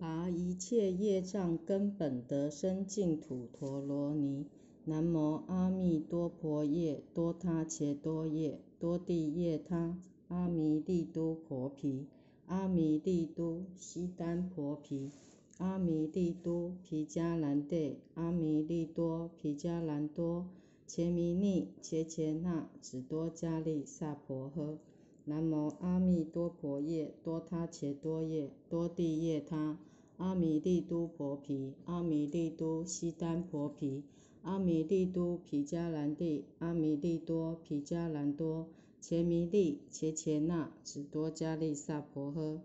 拔一切业障根本得生净土陀罗尼。南无阿弥多婆夜多他伽多夜多帝夜他阿弥利都婆毗阿弥利都悉耽婆毗阿弥利都毗迦兰帝阿弥利多毗迦兰多伽弥尼切切那只多迦利萨婆诃。南无阿弥多婆夜多他伽多夜多帝夜他阿弥利都婆毗阿弥利都悉耽婆毗阿弥利都毗迦兰帝阿弥利多毗迦兰多切弥利切切那只多迦利萨婆诃。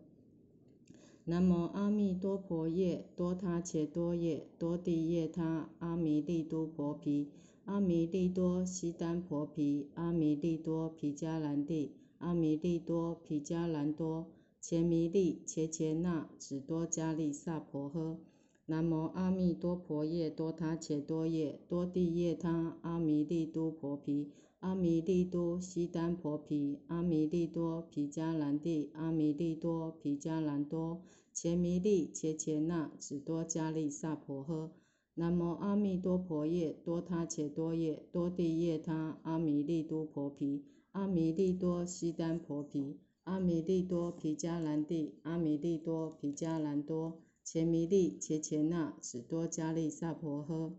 南无阿弥多婆夜多他切多夜多地夜他阿弥利都婆毗阿弥利多悉耽婆毗阿弥利多毗迦兰帝阿弥利多毗迦兰多切弥利切切那只多迦利萨婆诃。南无阿弥多婆夜多他切多夜多地夜他阿弥利都婆毗阿弥利多悉单婆毗阿弥利多毗迦兰帝阿弥利多毗迦兰多切弥利切切那只多迦利萨婆诃。南无阿弥多婆夜多他切多夜多地夜他阿弥利都婆毗阿弥利多悉单婆毗阿弥利多皮迦兰帝阿弥利多皮迦兰多切弥利切切那只多迦利萨婆诃。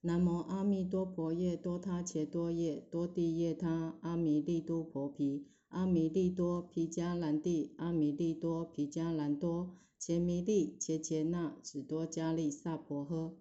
南无阿弥多婆夜多他切多夜多帝夜他阿弥利都婆毗阿弥利多皮迦兰帝阿弥利多皮迦兰多切弥利切切那只多迦利萨婆诃。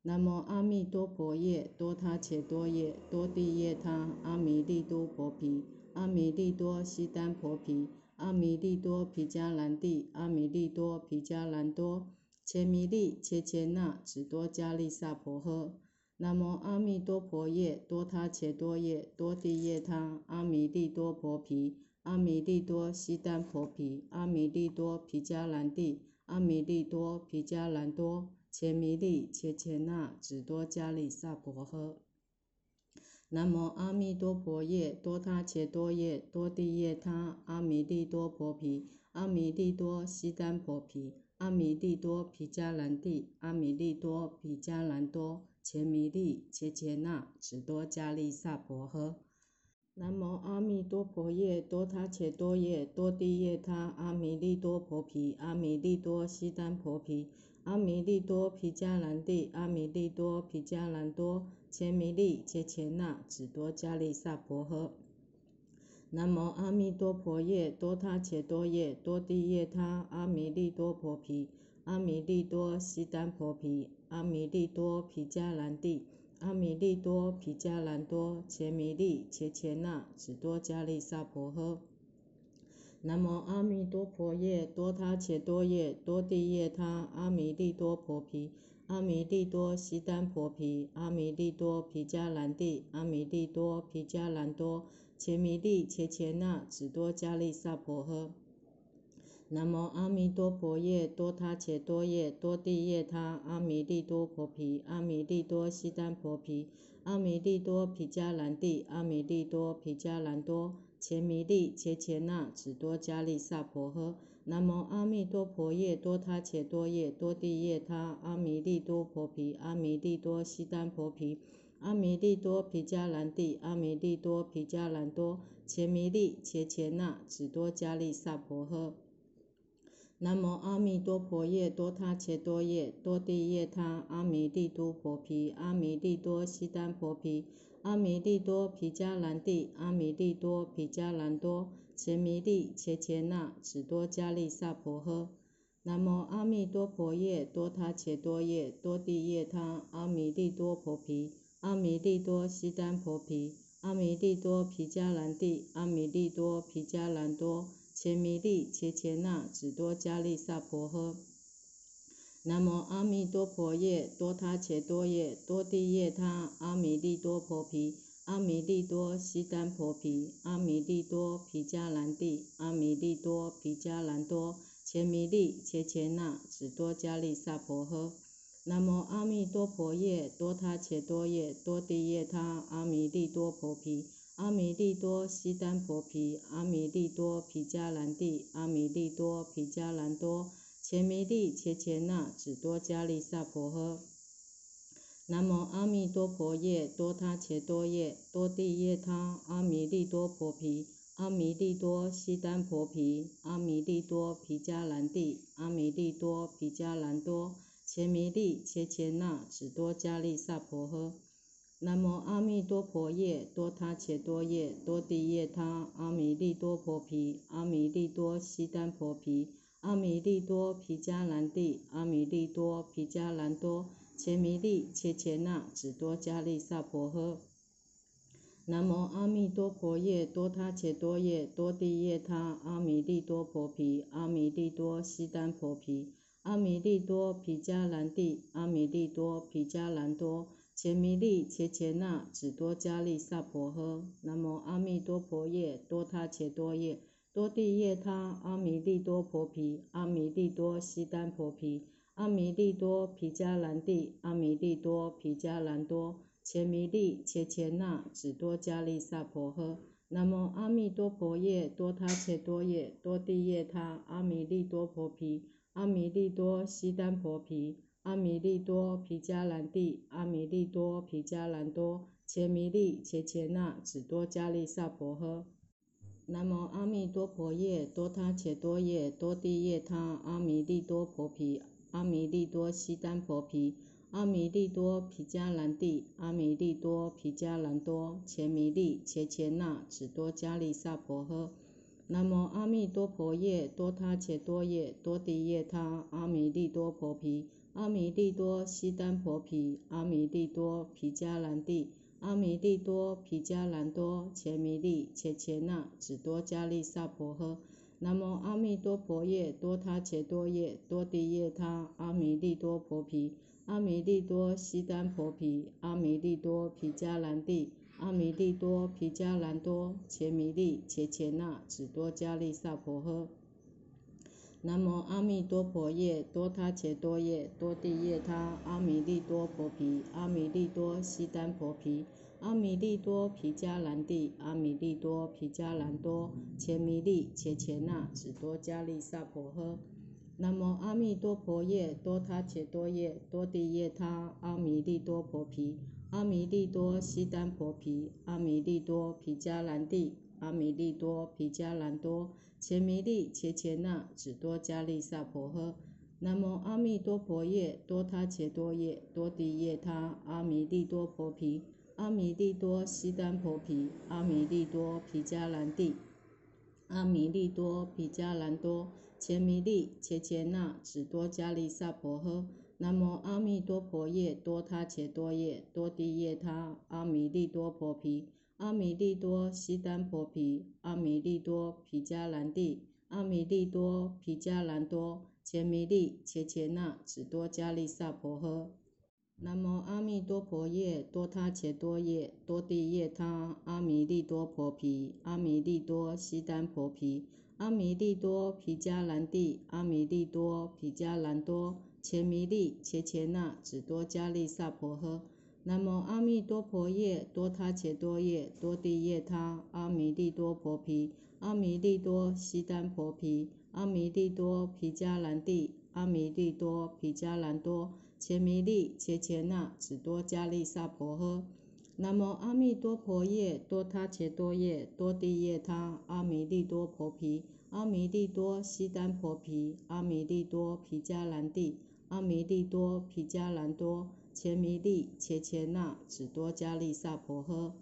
南无阿弥多婆夜多他切多夜多帝夜他阿弥利都婆毗阿弥利多悉单婆毗阿弥利多毗迦兰帝阿弥利多毗迦兰多切弥利切切那只多迦利萨婆诃。南无阿弥多婆夜多他伽多夜多地夜他阿弥利多婆毗阿弥利多悉单婆毗阿弥利多毗迦兰帝阿弥利多毗迦兰多切弥利切切那只多迦利萨婆诃。南无阿弥多婆夜多他切多夜多地夜他阿弥利多婆毗阿弥利多悉单婆毗阿弥利多毗迦兰帝阿弥利多毗迦兰多伽弥利切切那只多迦利萨婆诃。南无阿弥多婆夜多他切多夜多地夜他阿弥利多婆毗阿弥利多悉单婆毗阿弥利多毗迦兰帝阿弥利多毗迦兰多切弥利切切那只多迦利萨婆诃。南无阿弥多婆夜多他伽多夜多地夜他阿弥利多婆毗阿弥利多悉单婆毗阿弥利多毗迦兰帝阿弥利多毗迦兰多切弥利切切那只多迦利萨婆诃。南无阿弥多婆夜多他伽多夜多地夜他阿弥利多婆毗阿弥利多悉单婆毗阿弥利多毗迦兰帝阿弥利多毗迦兰多切弥利切切那只多迦利萨婆诃。南无阿弥多婆夜多他伽多夜多地夜他阿弥利多婆毗阿弥利多悉单婆毗阿弥利多毗迦兰帝阿弥利多毗迦兰多切弥利切切那只多迦利萨婆诃。南无阿弥多婆夜多他切多夜多地夜他阿弥利多婆毗阿弥利多悉耽婆毗阿弥利多毗迦兰帝阿弥利多毗迦兰多伽弥利切切那只多迦利萨婆诃。南无阿弥多婆夜多他切多夜多地夜他阿弥利多婆毗阿弥利多悉耽婆毗阿弥利多毗迦兰帝阿弥利多毗迦兰多切弥利切切那只多迦利萨婆诃。南无阿弥多婆夜多他伽多夜多地夜他阿弥利多婆毗阿弥利多悉单婆毗阿弥利多毗迦兰帝阿弥利多毗迦兰多切弥利切切那只多迦利萨婆诃。南无阿弥多婆夜多他伽多夜多地夜他阿弥利多婆毗阿弥利多悉单婆毗阿弥利多毗迦兰帝阿弥利多毗迦兰多切弥利切切那只多迦利萨婆诃。南无阿弥多婆夜多他切多夜多地夜他阿弥利多婆毗阿弥利多悉单婆毗阿弥利多毗迦兰帝阿弥利多毗迦兰多切弥利切切那只多迦利萨婆诃。南无阿弥多婆夜多他切多夜多地夜他阿弥利多婆毗阿弥利多悉耽婆毗阿弥利多毗迦兰帝阿弥利多毗迦兰多伽弥利伽伽那只多迦利萨婆诃。南无阿弥多婆夜多他切多夜多地夜他阿弥利多婆毗阿弥利多悉耽婆毗阿弥利多毗迦兰帝阿弥利多毗迦兰多切弥利切切那只多迦利萨婆诃。南无阿弥多婆夜多他切多夜多地夜他阿弥利多婆毗阿弥利多悉丹婆毗阿弥利多毗迦兰帝阿弥利多毗迦兰多。切弥利切切那只多迦利萨婆诃。南无阿弥多婆夜多他切多夜多地夜他阿弥利多婆毗阿弥利多悉丹婆毗阿弥利多毗迦兰帝阿弥利多毗迦兰多。切弥利切切那只多迦利萨婆诃。南无阿弥多婆夜多他切多夜多地夜他阿弥利多婆毗阿弥利多悉丹婆毗。阿弥利多毗迦兰帝，阿弥利多毗迦兰多，切弥利切切那只多迦利萨婆诃。南无阿弥多婆夜多他切多夜多地夜他阿弥利多婆毗阿弥利多悉丹婆毗阿弥利多毗迦兰帝，阿弥利多毗迦兰多，切弥利切切那只多迦利萨婆诃。南无阿弥多婆夜多他伽多夜多地夜他阿弥利多婆毗。阿弥利多悉丹婆毗，阿弥利多毗迦兰帝，阿弥利多毗迦兰多，切弥利切切那只多迦利萨婆诃。南无阿弥多婆夜多他切多夜多地夜他阿弥利多婆毗，阿弥利多悉丹婆毗，阿弥利多毗迦兰帝，阿弥利多毗迦兰多，切弥利切切那只多迦利萨婆诃。南无阿弥多婆夜多他切多夜多地夜他阿弥利多婆毗阿弥利多悉丹婆毗阿弥利多皮迦兰帝阿弥利多皮迦兰多切弥利切切那只多迦利萨婆诃。南无阿弥多婆夜多他伽多夜多地夜他阿弥利多婆毗阿弥利多悉丹婆毗阿弥利多毗迦兰帝阿弥利多皮迦兰多。切弥利切切那只多迦利萨婆诃。南无阿弥多婆夜多他伽多夜多地夜他阿弥利多婆毗阿弥利多悉丹婆毗阿弥利多毗迦兰帝阿弥利多毗迦兰多。切弥利切切那只多迦利萨婆诃。南无阿弥多婆夜多他伽多夜多地夜他阿弥利多婆毗。阿弥利多悉丹婆毗，阿弥利多毗迦兰帝，阿弥利多毗迦兰多，切弥利切切那只多迦利萨婆诃。南无阿弥多婆夜多他伽多夜多地夜他阿弥利多婆毗，阿弥利多悉耽婆毗，阿弥利多毗迦兰帝，阿弥利多毗迦兰多，伽弥利切切那只多迦利萨婆诃。南无阿弥多婆夜多他伽多夜多地夜他阿弥利多婆毗阿弥利多悉耽婆毗阿弥利多毗迦兰帝阿弥利多毗迦兰多切弥利切切那只多迦利萨婆诃。南无阿弥多婆夜多他伽多夜多地夜他阿弥利多婆毗阿弥利多悉丹婆毗阿弥利多毗迦兰帝阿弥利多毗迦兰多。切弥利切切那只多迦利萨婆诃。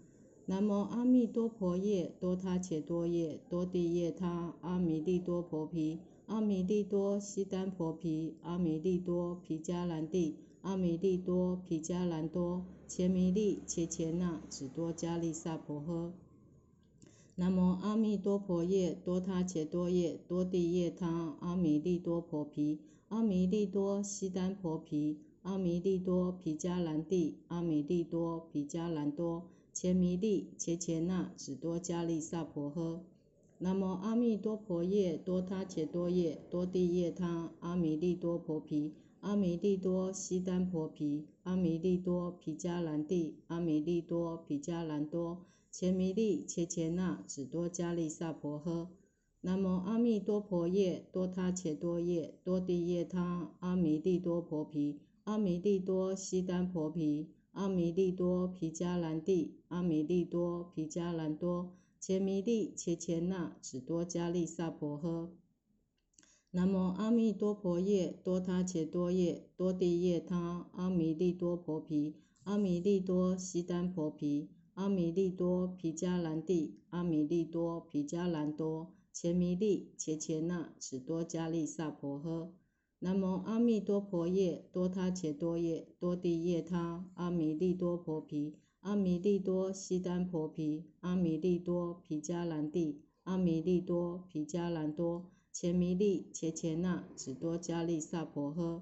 南无阿弥多婆夜多他伽多夜多地夜他阿弥利多婆毗阿弥利多悉丹婆毗阿弥利多毗迦兰帝阿弥利多毗迦兰多。切弥利切切那只多迦利萨婆诃。南无阿弥多婆夜多他切多夜多地夜他阿弥利多婆毗阿弥利多悉丹婆毗。阿弥利多毗迦兰帝，阿弥利多毗迦兰多，切弥利切切那只多迦利萨婆诃。南无阿弥多婆夜多他伽多夜多地夜他阿弥利多婆毗阿弥利多悉丹婆毗阿弥利多毗迦兰帝阿弥利多毗迦兰多，切弥利切切那只多迦利萨婆诃。南无阿弥多婆耶，多他且多夜，多地夜他，阿弥利多婆毗，阿弥利多悉丹婆毗，阿弥利多毗迦兰帝，阿弥利多毗迦兰多，切弥利切切那，只多迦利萨婆诃。南无阿弥多婆耶，多他且多耶，多地耶他，阿弥利多婆毗，阿弥利多悉丹婆毗，阿弥利多毗迦兰帝，阿弥利多毗迦兰多。前弥利切切那，此多迦利萨婆诃。南无阿弥多婆耶，多他且多耶，多地耶他，阿弥利多婆毗，阿弥利多悉丹婆毗，阿弥利多毗迦兰帝，阿弥利多毗迦兰多。前弥利切切那，只多迦利萨婆诃。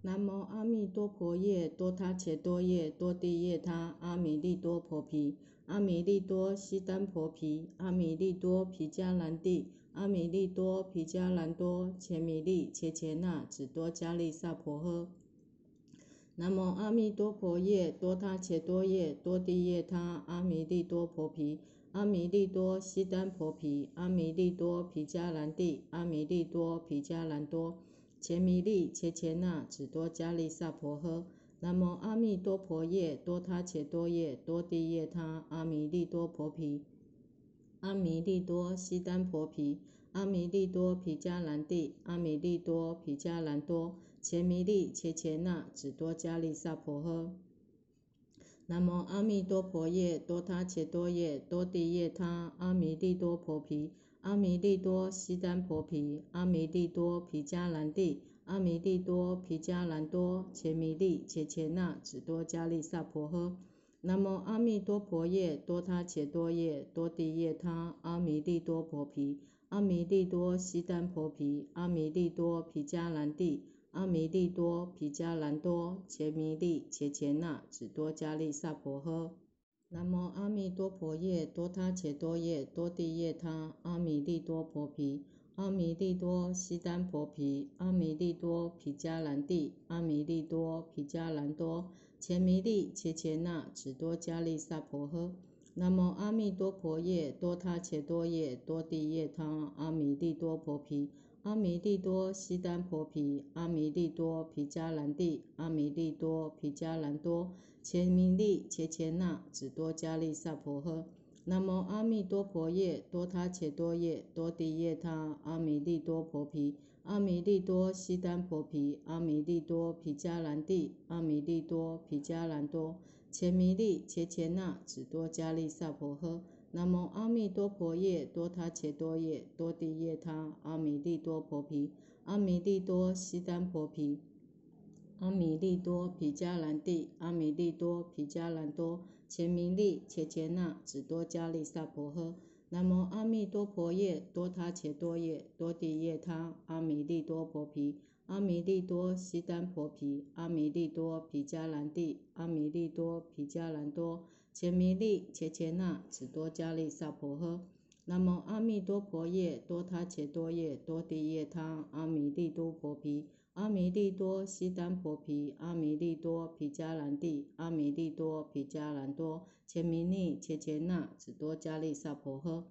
南无阿弥多婆夜，多他伽多夜，多地夜他，阿弥利多婆毗。阿弥利多悉丹婆毗，阿弥利多毗迦兰帝，阿弥利多毗迦兰多，切弥利切切那，只多迦利萨婆诃。南无阿弥多婆耶，多他且多耶，多地耶他，阿弥利多婆毗，阿弥利多悉耽婆毗，阿弥利多毗迦兰帝，阿弥利多毗迦兰多，切弥利切切那，只多迦利萨婆诃。南无阿弥多婆耶，多他且多耶，多地耶他，阿弥利多婆毗，阿弥利多悉耽婆毗，阿弥利多毗迦兰帝，阿弥利多毗迦兰多，切弥利切切那，只多迦利萨婆诃。南无阿弥多婆夜，多他且多耶，多地耶他，阿弥利多婆毗，阿弥利多悉丹婆毗，阿弥利多毗迦兰帝。阿弥利多毗迦兰多，切弥利切切那，只多迦利萨婆诃。南无阿弥多婆夜，多他且多耶，多地耶他，阿弥利多婆毗，阿弥利多悉丹婆毗，阿弥利多毗迦兰帝，阿弥利多皮迦兰多，切弥利切切那，只多迦利萨婆诃。南无阿弥多婆耶，多他伽多耶，多地耶他，阿弥利多婆毗。阿弥利多悉丹婆毗，阿弥利多皮迦兰帝，阿弥利多皮迦兰多，前弥利切切那，只多迦利萨婆诃。南无阿弥多婆耶，多他伽多耶，多地耶他，阿弥利多婆毗，阿弥利多悉丹婆毗，阿弥利多毗迦兰帝，阿弥利多毗迦兰多，前弥利切切那，只多迦利萨婆诃。南无阿弥多婆夜，多他且多夜，多地夜他，阿弥利多婆毗，阿弥利多悉丹婆毗，阿弥利多毗迦兰帝，阿弥利多毗迦兰多，前弥利切切那，只多迦利萨婆诃。南无阿弥多婆耶，多他且多耶，多地耶他，阿弥利多婆毗，阿弥利多悉耽婆毗，阿弥利多毗迦兰帝，阿弥利多毗迦兰多。前弥利切切那，只多迦利萨婆诃。南无阿弥多婆耶，多他且多耶，多地耶他，阿弥利多婆毗，阿弥利多悉耽婆毗，阿弥利多毗迦兰帝，阿弥利多毗迦兰多。前弥利切切那，只多迦利萨婆诃。南无阿弥多婆夜，多他伽多夜，多地夜他，阿弥利多婆毗。阿弥利多悉丹婆毗，阿弥利多毗迦兰帝，阿弥利多毗迦兰多，前弥利切切那，只多迦利萨婆诃。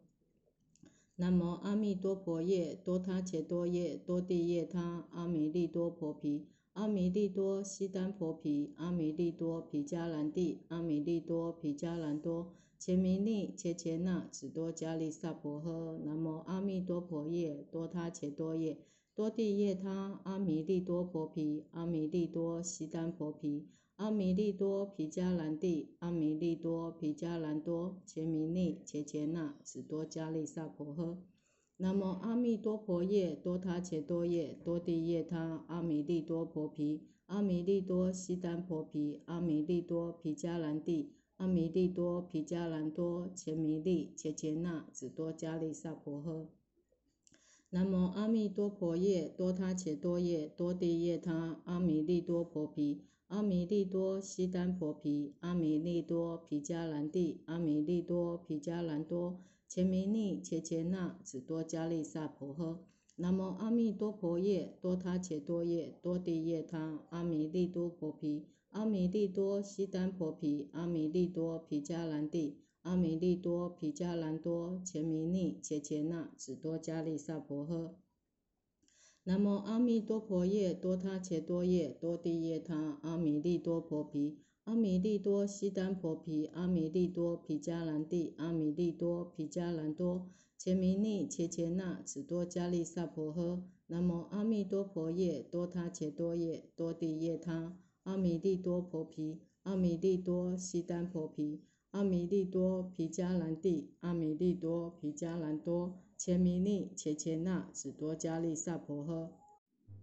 南无阿弥多婆夜，多他伽多夜，多地夜他，阿弥利多婆毗，阿弥利多悉丹婆毗，阿弥利多毗迦兰帝，阿弥利多毗迦兰多，前弥利切切那，只多迦利萨婆诃。南无阿弥多婆夜，多他伽多夜。多地夜他，阿弥利多婆毗，阿弥利多悉丹婆毗，阿弥利多毗迦兰帝，阿弥利多毗迦兰多，切弥利切切那，只多迦利萨婆诃。南无阿弥多婆耶，多他且多耶，多地耶他，阿弥利多婆毗，阿弥利多悉丹婆毗，阿弥利多毗迦兰帝，阿弥利多毗迦兰多，切弥利切切那，只多迦利萨婆诃。南无阿弥多婆耶，多他且多耶，多地耶他，阿弥利多婆毗，阿弥利多悉丹婆毗，阿弥利多毗迦兰帝，阿弥利多毗迦兰多，前弥利切切那，只多迦利萨婆诃。南无阿弥多婆夜，多他且多夜，多地夜他，阿弥利多婆毗，阿弥利多悉丹婆毗，阿弥利多毗迦兰帝。阿弥利多毗迦兰多前弥利切切那只多迦利萨婆诃。南无阿弥多婆夜多他伽多夜多地夜他阿弥利多婆毗。阿弥利多悉丹婆毗，阿弥利多毗迦兰帝，阿弥利多毗迦兰多，前弥利切切那，此多迦利萨婆诃。南无阿弥多婆夜，多他切多夜，多地夜他，阿弥利多婆毗，阿弥利多悉丹婆毗，阿弥利多毗迦兰帝，阿弥利多毗迦兰多，前弥利切切那，此多迦利萨婆诃。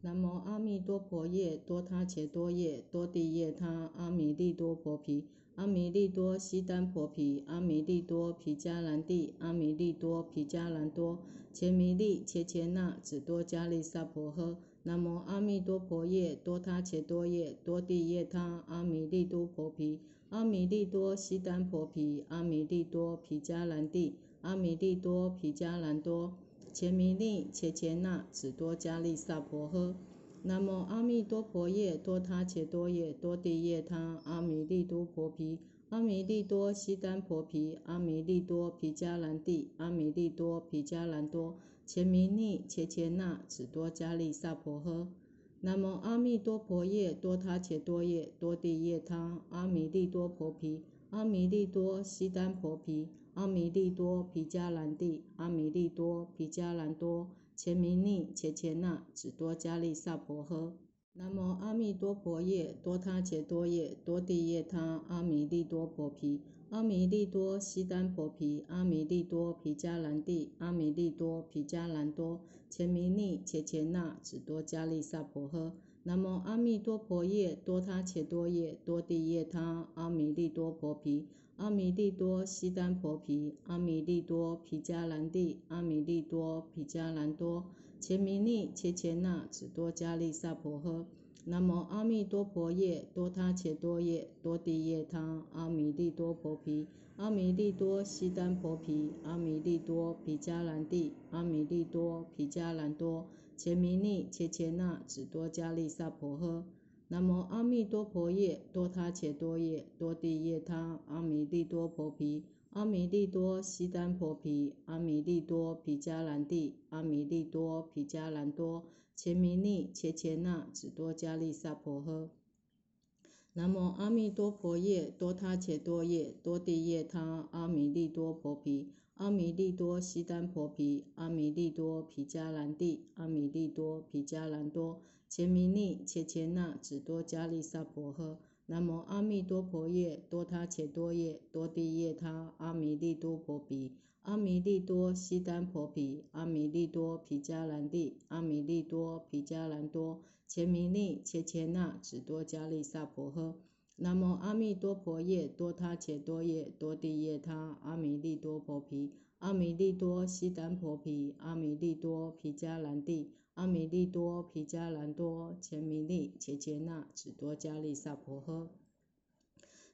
南无阿弥多婆夜，多他切多夜，多地夜他，阿弥利多婆毗，阿弥利多悉耽婆毗，阿弥利多毗迦兰帝，阿弥利多毗迦兰多，伽弥利切切那，只多迦利萨婆诃。南无阿弥多婆夜，多他切多夜，多地夜他，阿弥利多婆毗，阿弥利多悉耽婆毗，阿弥利多毗迦兰帝，阿弥利多毗迦兰多。前弥利切切那，只多迦利萨婆诃。南无阿弥多婆夜，多他切多夜，多地夜他，阿弥利多婆毗，阿弥利多悉丹婆毗，阿弥利多毗迦兰帝，阿弥利多毗迦兰多。前弥利切切那，只多迦利萨婆诃。南无阿弥多婆夜，多他切多夜，多地夜他，阿弥利多婆毗，阿弥利多悉丹婆毗。阿弥利多皮迦兰帝，阿弥利多皮迦兰多，前弥利切切那，只多迦利萨婆诃。南无阿弥多婆夜，多他切多夜，多地夜他，阿弥利多婆毗，阿弥利多悉丹婆毗，阿弥利多皮迦兰帝，阿弥利多皮迦兰多，前弥利切切那，只多迦利萨婆诃。南无阿弥多婆夜，多他切多夜，多地夜他，阿弥利多婆毗。阿弥利多悉丹婆毗，阿弥利多毗迦兰帝，阿弥利多毗迦兰多，前弥利切切那，只多迦利萨婆诃。南无阿弥多婆夜，多他切多夜，多地夜他，阿弥利多婆毗，阿弥利多悉丹婆毗，阿弥利多毗迦兰帝，阿弥利多毗迦兰多，前弥利切切那，只多迦利萨婆诃。南无阿弥多婆夜，多他切多夜，多地夜他，阿弥利多婆毗，阿弥利多悉丹婆毗，阿弥利多毗迦兰帝，阿弥利多毗迦兰多，前弥利切切那，只多迦利萨婆诃。南无阿弥多婆夜，多他切多夜，多地夜他，阿弥利多婆毗，阿弥利多悉丹婆毗，阿弥利多毗迦兰帝，阿弥利多毗迦兰多。前弥利切切那，只多迦利萨婆诃。南无阿弥多婆夜，多他切多夜，多地夜他，阿弥利多婆毗，阿弥利多悉丹婆毗，阿弥利多毗迦兰帝，阿弥利多毗迦兰多。前弥利切切那，只多迦利萨婆诃。南无阿弥多婆夜，多他切多夜，多地夜他，阿弥利多婆毗，阿弥利多悉丹婆毗，阿弥利多毗迦兰帝。阿弥利多毗迦兰多，前弥利切切那，只多迦利萨婆诃。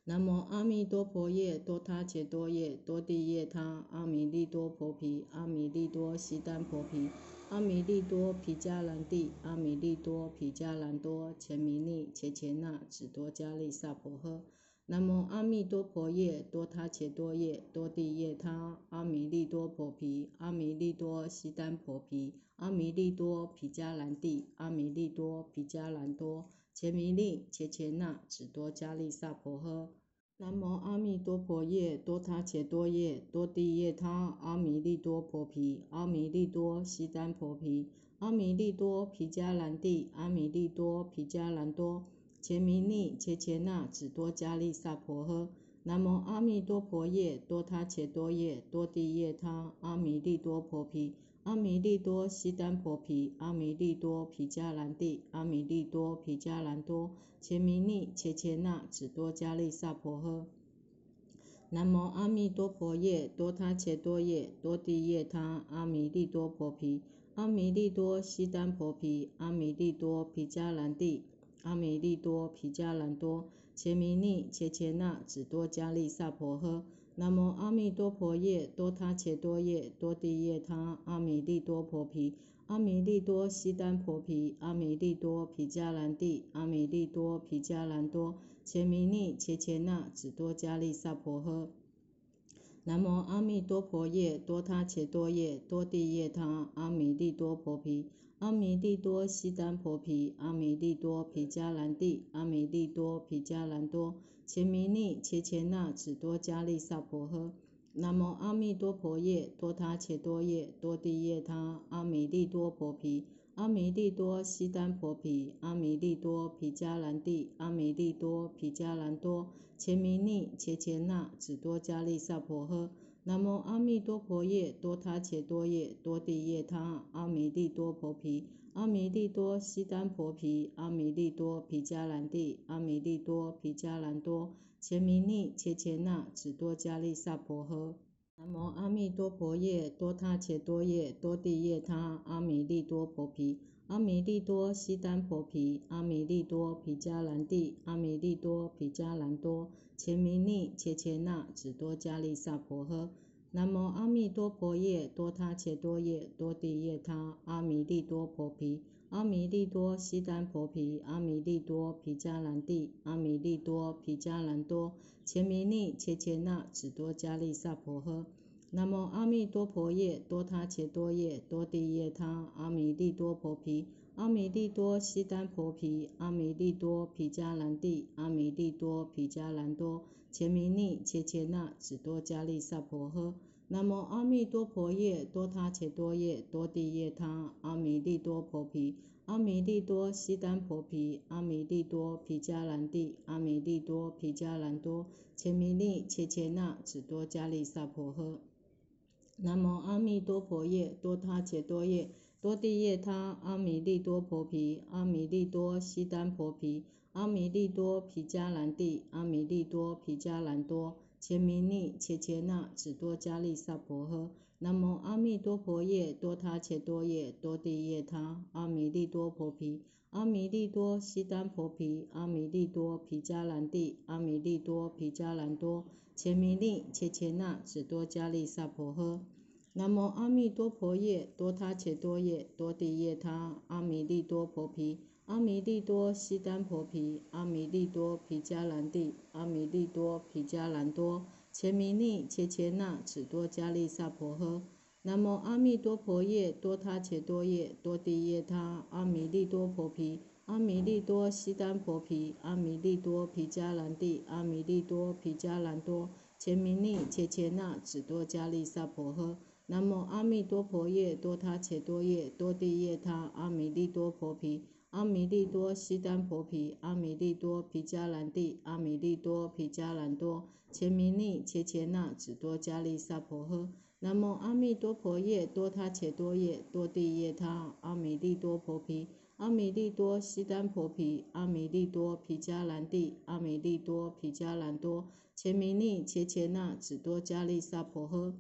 南无阿弥多婆夜，多他伽多夜，多地夜他，阿弥利多婆毗，阿弥利多悉丹婆毗，阿弥利多毗迦兰帝，阿弥利多毗迦兰多，前弥利切切那，只多迦利萨婆诃。南无阿弥多婆夜，多他伽多夜，多地夜他，阿弥利多婆毗，阿弥利多悉耽婆毗，阿弥利多毗迦兰帝，阿弥利多毗迦兰多，伽弥利切切那，只多迦利萨婆诃。南无阿弥多婆夜，多他伽多夜，多地夜他，阿弥利多婆毗，阿弥利多悉耽婆毗，阿弥利多毗迦兰帝，阿弥利多毗迦兰多。前弥利切切那，只多迦利萨婆诃。南无阿弥多婆夜，多他伽多夜，多地夜他，阿弥利多婆毗，阿弥利多悉丹婆毗，阿弥利多毗迦兰帝，阿弥利多毗迦兰多。前弥利切切那，只多迦利萨婆诃。南无阿弥多婆夜，多他伽多夜，多地夜他，阿弥利多婆毗，阿弥利多悉丹婆毗，阿弥利多毗迦兰帝。阿弥利多皮迦兰多，前弥利切切那，只多迦利萨婆诃。南无阿弥多婆夜，多他伽多夜，多地夜他，阿弥利多婆毗，阿弥利多悉丹婆毗，阿弥利多皮迦兰帝，阿弥利多皮迦兰多，前弥利切切那，只多迦利萨婆诃。南无阿弥多婆夜多他伽多夜多地夜他阿弥利多婆毗阿弥利多悉丹婆毗阿弥利多毗迦兰帝阿弥利多毗迦兰多前弥利切切那只多迦利萨婆诃。南无阿弥多婆夜多他切多夜多地夜他阿弥利多婆毗阿弥利多悉丹婆毗阿弥利多毗迦兰帝阿弥利多毗迦兰多。前弥利切切那只多迦利萨婆诃。南无阿弥多婆夜多他切多夜多地夜他阿弥利多婆毗阿弥利多悉丹婆毗阿弥利多毗迦兰帝阿弥利多毗迦兰多。前弥利切切那只多迦利萨婆诃。南无阿弥多婆夜多他切多夜多地夜他阿弥利多婆毗。阿弥利多悉丹婆毗，阿弥利多毗迦兰帝，阿弥利多毗迦兰多，前弥利切切那只多迦利萨婆诃。南无阿弥多婆夜多他切多夜多地夜他阿弥利多婆毗，阿弥利多悉丹婆毗，阿弥利多毗迦兰帝，阿弥利多毗迦兰多，前弥利切切那只多迦利萨婆诃。南无阿弥多婆夜多他伽多夜多地夜他阿弥利多婆毗阿弥利多悉丹婆毗阿弥利多毗迦兰帝阿弥利多毗迦兰多前弥利切切那只多迦利萨婆诃。南无阿弥多婆夜多他伽多夜多地夜他阿弥利多婆毗阿弥利多悉丹婆毗阿弥利多毗迦兰帝阿弥利多毗迦兰多前弥利切切那只多迦利萨婆诃。南无阿弥多婆夜多他切多夜多地夜他阿弥利多婆毗阿弥利多悉丹婆毗阿弥利多毗迦兰帝阿弥利多毗迦兰多前弥利切切那只多迦利萨婆诃。南无阿弥多婆夜多他切多夜多地夜他阿弥利多婆毗阿弥利多悉丹婆毗阿弥利多毗迦兰帝阿弥利多毗迦兰多。前弥利切切那只多迦利萨婆诃。南无阿弥多婆夜多他切多夜多地夜他阿弥利多婆毗阿弥利多悉丹婆毗阿弥利多毗迦兰帝阿弥利多毗迦兰多。前弥利切切那只多迦利萨婆诃。南无阿弥多婆夜多他切多夜多地夜他阿弥利多婆毗。阿弥利多悉丹婆毗，阿弥利多毗迦兰帝，阿弥利多毗迦兰多，前弥利切切那只多迦利萨婆诃。南无阿弥多婆夜多他切多夜多地夜他阿弥利多婆毗，阿弥利多悉丹婆毗，阿弥利多毗迦兰帝，阿弥利多毗迦兰多，前弥利切切那只多迦利萨婆诃。南无阿弥多婆夜多他切多夜多地夜他阿弥利多婆毗。阿弥利多悉丹婆毗，阿弥利多毗迦兰帝，阿弥利多毗迦兰多，前弥利切切那只多迦利萨婆诃。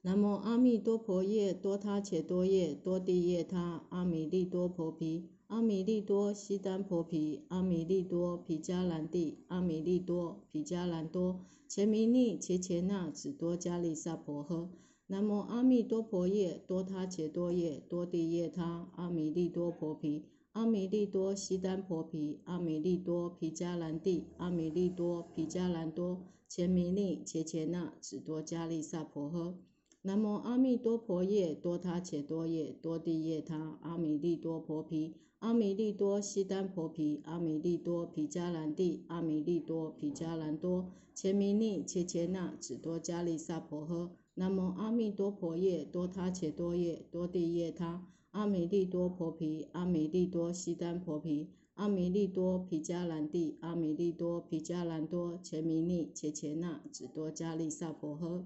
南无阿弥多婆夜多他切多夜多地夜他阿弥利多婆毗，阿弥利多悉丹婆毗，阿弥利多毗迦兰帝，阿弥利多毗迦兰多，前弥利切切那只多迦利萨婆诃。南无阿弥多婆夜多他伽多夜多地夜他阿弥利多婆毗阿弥利多悉丹婆毗阿弥利多毗迦兰帝阿弥利多毗迦兰多前弥利切切那只多迦利萨婆诃。南无阿弥多婆夜多他伽多夜多地夜他阿弥利多婆毗阿弥利多悉丹婆毗阿弥利多毗迦兰帝阿弥利多毗迦兰多前弥利切切那只多迦利萨婆诃。南无阿弥多婆夜多他切多夜多地夜他阿弥利多婆毗阿弥利多悉丹婆毗阿弥利多毗迦兰帝阿弥利多毗迦兰多前弥利切切那只多迦利萨婆诃。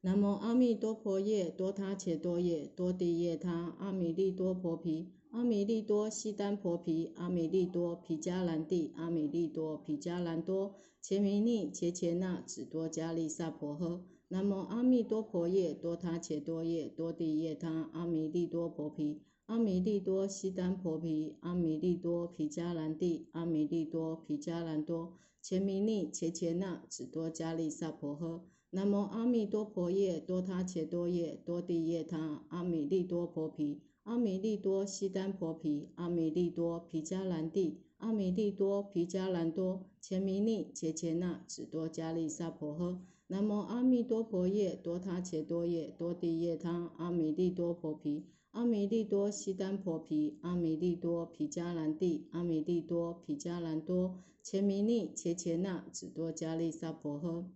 南无阿弥多婆夜多他切多夜多地夜他阿弥利多婆毗阿弥利多悉丹婆毗阿弥利多毗迦兰帝阿弥利多毗迦兰多前弥利切切那只多迦利萨婆诃。南无阿弥多婆夜多他切多夜多地夜他阿弥利多婆毗阿弥利多悉丹婆毗阿弥利多毗迦兰帝阿弥利多毗迦兰多前弥利切切那只多迦利萨婆诃。南无阿弥多婆夜多他切多夜多地夜他阿弥利多婆毗阿弥利多悉丹婆毗阿弥利多毗迦兰帝阿弥利多毗迦兰多前弥利切切那只多迦利萨婆诃。南无阿弥陀佛夜，多他伽多夜，多地夜他，阿弥利多婆毗，阿弥利多悉单婆毗，阿弥利多毗迦兰帝，阿弥利多毗迦兰多，切弥尼切切那，只多迦利萨婆诃。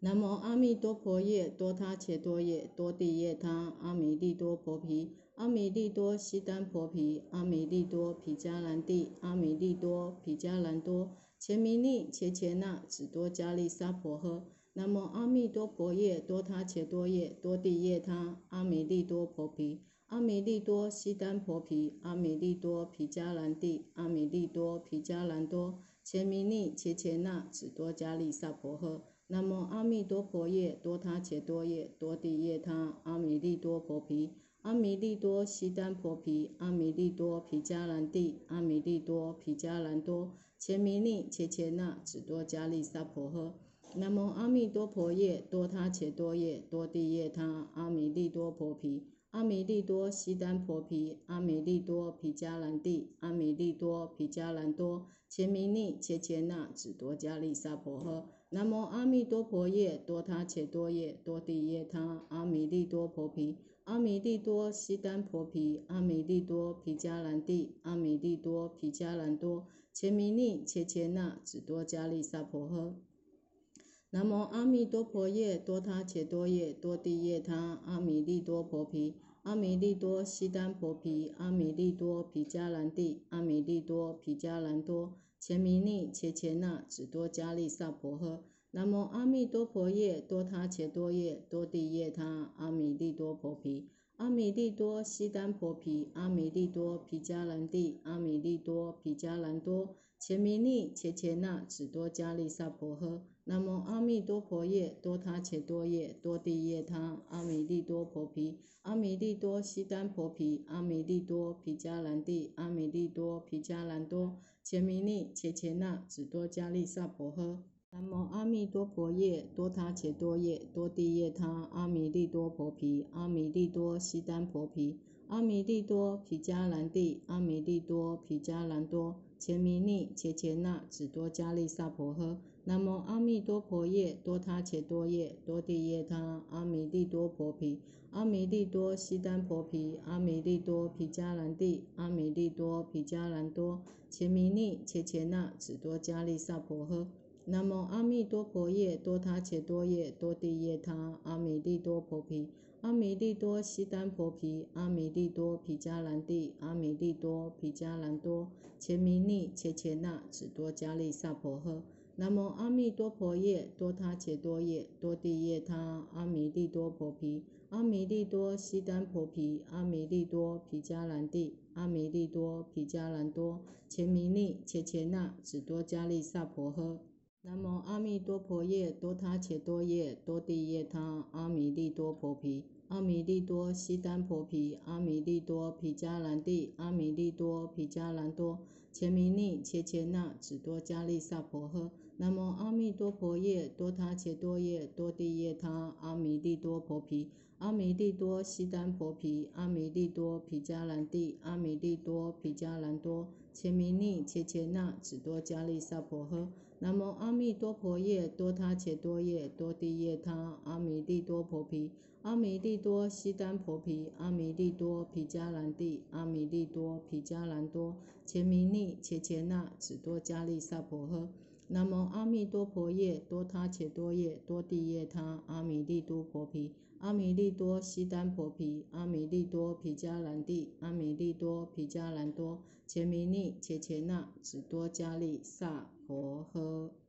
南无阿弥陀佛夜，多他伽多夜，多地夜他，阿弥利多婆毗，阿弥利多悉单婆毗，阿弥利多毗迦兰帝，阿弥利多毗迦兰多，切弥尼切切那，只多迦利沙婆诃。南无阿弥陀佛耶，多他切多耶，多地耶他，阿弥利多婆毗，阿弥利多悉耽婆毗，阿弥利多毗迦兰帝，阿弥利多毗迦兰多，切弥尼切切那，只多迦利萨婆诃。南无阿弥陀佛耶，多他切多耶，多地耶他，阿弥利多婆毗，阿弥利多悉耽婆毗，阿弥利多毗迦兰帝，阿弥利多毗迦兰多，切弥尼切切那，只多迦利萨婆诃。南无阿弥陀佛耶，多他切多耶，多地耶他，阿弥利多婆毗，阿弥利多悉单婆毗，阿弥利多毗迦兰帝，阿弥利多毗迦兰多，切弥尼切切那，只多迦利沙婆诃。南无阿弥陀佛耶，多他切多耶，多地耶他，阿弥利多婆毗，阿弥利多悉单婆毗，阿弥利多毗迦兰帝，阿弥利多毗迦兰多，切弥尼切切那，只多迦利沙婆诃。南无阿弥陀佛耶，多他伽多耶，多地耶他，阿弥利多婆毗，阿弥利多悉单婆毗，阿弥利多毗迦兰帝，阿弥利多毗迦兰多，切弥尼切切那，只多迦利萨婆诃。南无阿弥陀佛耶，多他伽多耶，多地耶他，阿弥利多婆毗，阿弥利多悉单婆毗，阿弥利多毗迦兰帝，阿弥利多毗迦兰多，切弥尼切切那，只多迦利萨婆诃。南无阿弥陀佛耶，多他切多耶，多地耶他，阿弥利多婆毗，阿弥利多悉单婆毗，阿弥利多毗迦兰帝，阿弥利多毗迦兰多，伽弥尼切切那，只多迦利萨婆诃。南无阿弥陀佛耶，多他切多耶，多地耶他，阿弥利多婆毗，阿弥利多悉单婆毗，阿弥利多毗迦兰帝，阿弥利多毗迦兰多，切弥尼切切那，只多迦利萨婆诃。南无阿弥陀佛耶，多他切多夜，多地耶他，阿弥利多婆毗，阿弥利多悉单婆毗，阿弥利多毗迦兰帝，阿弥利多毗迦兰多，切弥尼切切那，只多迦利萨婆诃。南无阿弥陀佛耶，多他切多夜，多地耶他，阿弥利多婆毗，阿弥利多悉单婆毗，阿弥利多毗迦兰帝，阿弥利多毗迦兰多，切弥尼切切那，只多迦利萨婆诃。南无阿弥多婆夜，多他切多夜，多地夜他，阿弥利多婆毗，阿弥利多悉单婆毗，阿弥利多毗迦兰帝，阿弥利多毗迦兰多，切弥尼切切那，只多迦利萨婆诃。南无阿弥多婆夜，多他切多夜，多地夜他，阿弥利多婆毗，阿弥利多悉单婆毗，阿弥利多毗迦兰帝，阿弥利多毗迦兰多，前弥尼切切那，只多迦利萨婆诃。南无阿弥多婆夜，多他切多夜，多地耶他，阿弥利多婆毗，阿弥利多悉单婆毗，阿弥利多毗迦兰帝，阿弥利多毗迦兰多，前弥尼切切那，只多迦利萨婆诃。南无阿弥多婆夜，多他切多夜，多地耶他，阿弥利多婆毗，阿弥利多悉单婆毗，阿弥利多毗迦兰帝，阿弥利多毗迦兰多，切弥尼切切那，只多迦利萨婆诃。南无阿弥多婆夜，多他切多夜，多地夜他，阿弥利多婆毗，阿弥利多悉单婆毗，阿弥利多毗迦兰帝，阿弥利多毗迦兰多，切弥尼切切那，只多迦利萨婆诃。